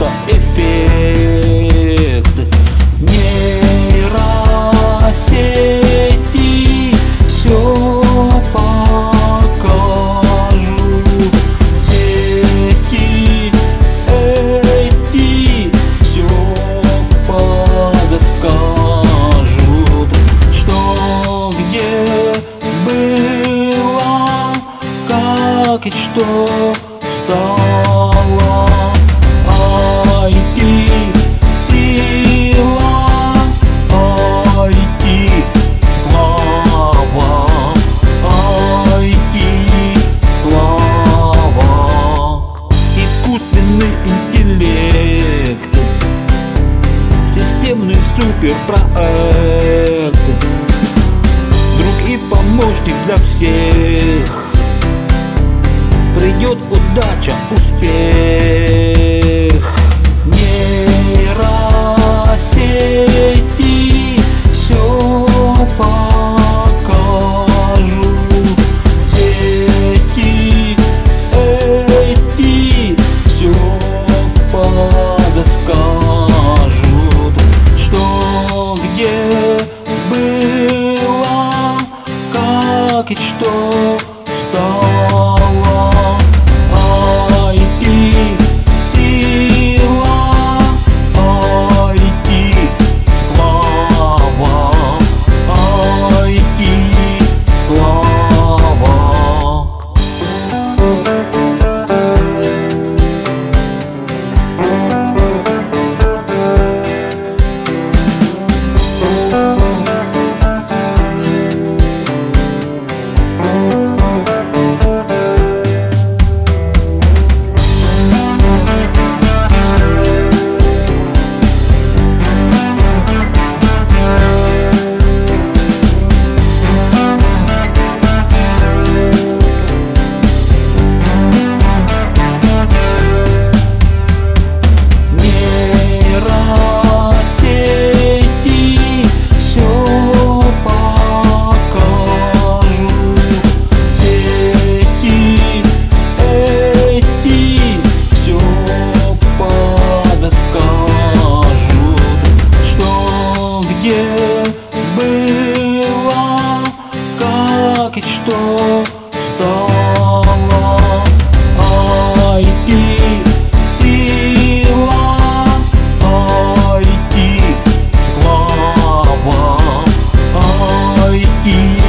просто эффект Нейросети все покажу. Сети эти все подскажут Что где было, как и что стало интеллекты Системный суперпроект. Друг и помощник для всех. Придет удача, успех. что? eat.